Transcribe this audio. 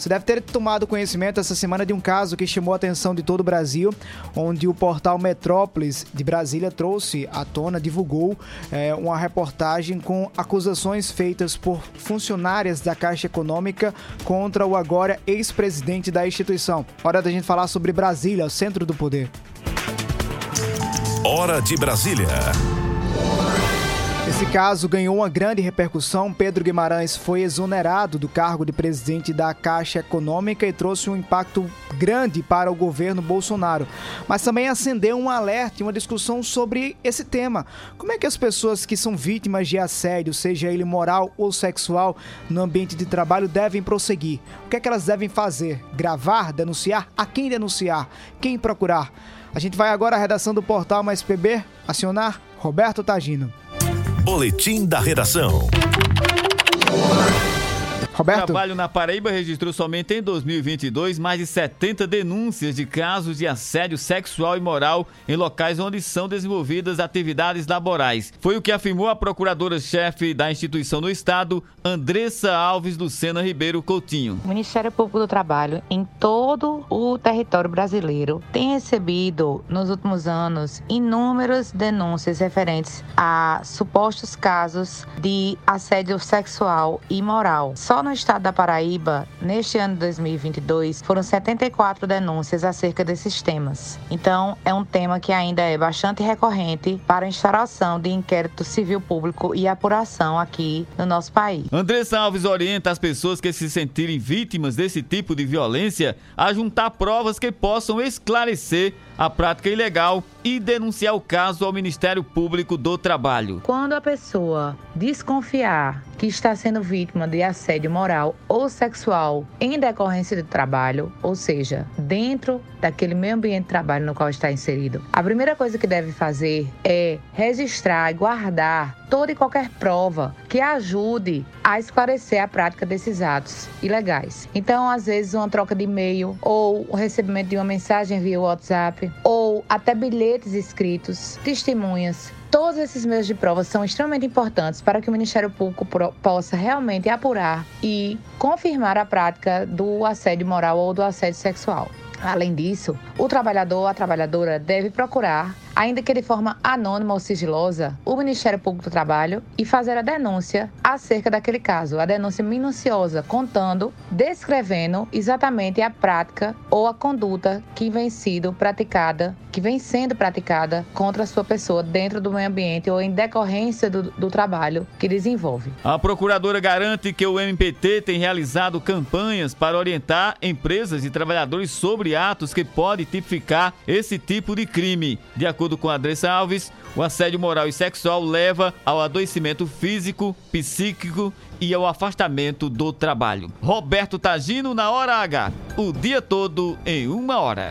Você deve ter tomado conhecimento essa semana de um caso que chamou a atenção de todo o Brasil, onde o portal Metrópolis de Brasília trouxe à tona, divulgou é, uma reportagem com acusações feitas por funcionárias da Caixa Econômica contra o agora ex-presidente da instituição. Hora da gente falar sobre Brasília, o centro do poder. Hora de Brasília. Esse caso ganhou uma grande repercussão. Pedro Guimarães foi exonerado do cargo de presidente da Caixa Econômica e trouxe um impacto grande para o governo Bolsonaro. Mas também acendeu um alerta e uma discussão sobre esse tema. Como é que as pessoas que são vítimas de assédio, seja ele moral ou sexual, no ambiente de trabalho, devem prosseguir? O que é que elas devem fazer? Gravar? Denunciar? A quem denunciar? Quem procurar? A gente vai agora à redação do portal Mais PB acionar Roberto Tagino. Boletim da Redação. Roberto? O trabalho na Paraíba registrou somente em 2022 mais de 70 denúncias de casos de assédio sexual e moral em locais onde são desenvolvidas atividades laborais. Foi o que afirmou a procuradora-chefe da instituição no estado, Andressa Alves Lucena Ribeiro Coutinho. O Ministério Público do Trabalho, em todo o território brasileiro, tem recebido nos últimos anos inúmeras denúncias referentes a supostos casos de assédio sexual e moral. Só no no estado da Paraíba, neste ano de 2022, foram 74 denúncias acerca desses temas. Então, é um tema que ainda é bastante recorrente para a instauração de inquérito civil público e apuração aqui no nosso país. Andressa Alves orienta as pessoas que se sentirem vítimas desse tipo de violência a juntar provas que possam esclarecer a prática ilegal e denunciar o caso ao Ministério Público do Trabalho. Quando a pessoa desconfiar que está sendo vítima de assédio moral ou sexual em decorrência do trabalho, ou seja, dentro daquele meio ambiente de trabalho no qual está inserido, a primeira coisa que deve fazer é registrar e guardar toda e qualquer prova que ajude a esclarecer a prática desses atos ilegais. Então, às vezes, uma troca de e-mail ou o recebimento de uma mensagem via WhatsApp ou até bilhetes escritos, testemunhas, Todos esses meios de prova são extremamente importantes para que o Ministério Público possa realmente apurar e confirmar a prática do assédio moral ou do assédio sexual. Além disso, o trabalhador ou a trabalhadora deve procurar ainda que de forma anônima ou sigilosa, o Ministério Público do Trabalho e fazer a denúncia acerca daquele caso, a denúncia minuciosa, contando, descrevendo exatamente a prática ou a conduta que vem sido praticada, que vem sendo praticada contra a sua pessoa dentro do meio ambiente ou em decorrência do, do trabalho que desenvolve. A procuradora garante que o MPT tem realizado campanhas para orientar empresas e trabalhadores sobre atos que podem tipificar esse tipo de crime. De acordo acordo com Andressa Alves, o assédio moral e sexual leva ao adoecimento físico, psíquico e ao afastamento do trabalho. Roberto Tagino na hora H, o dia todo em uma hora.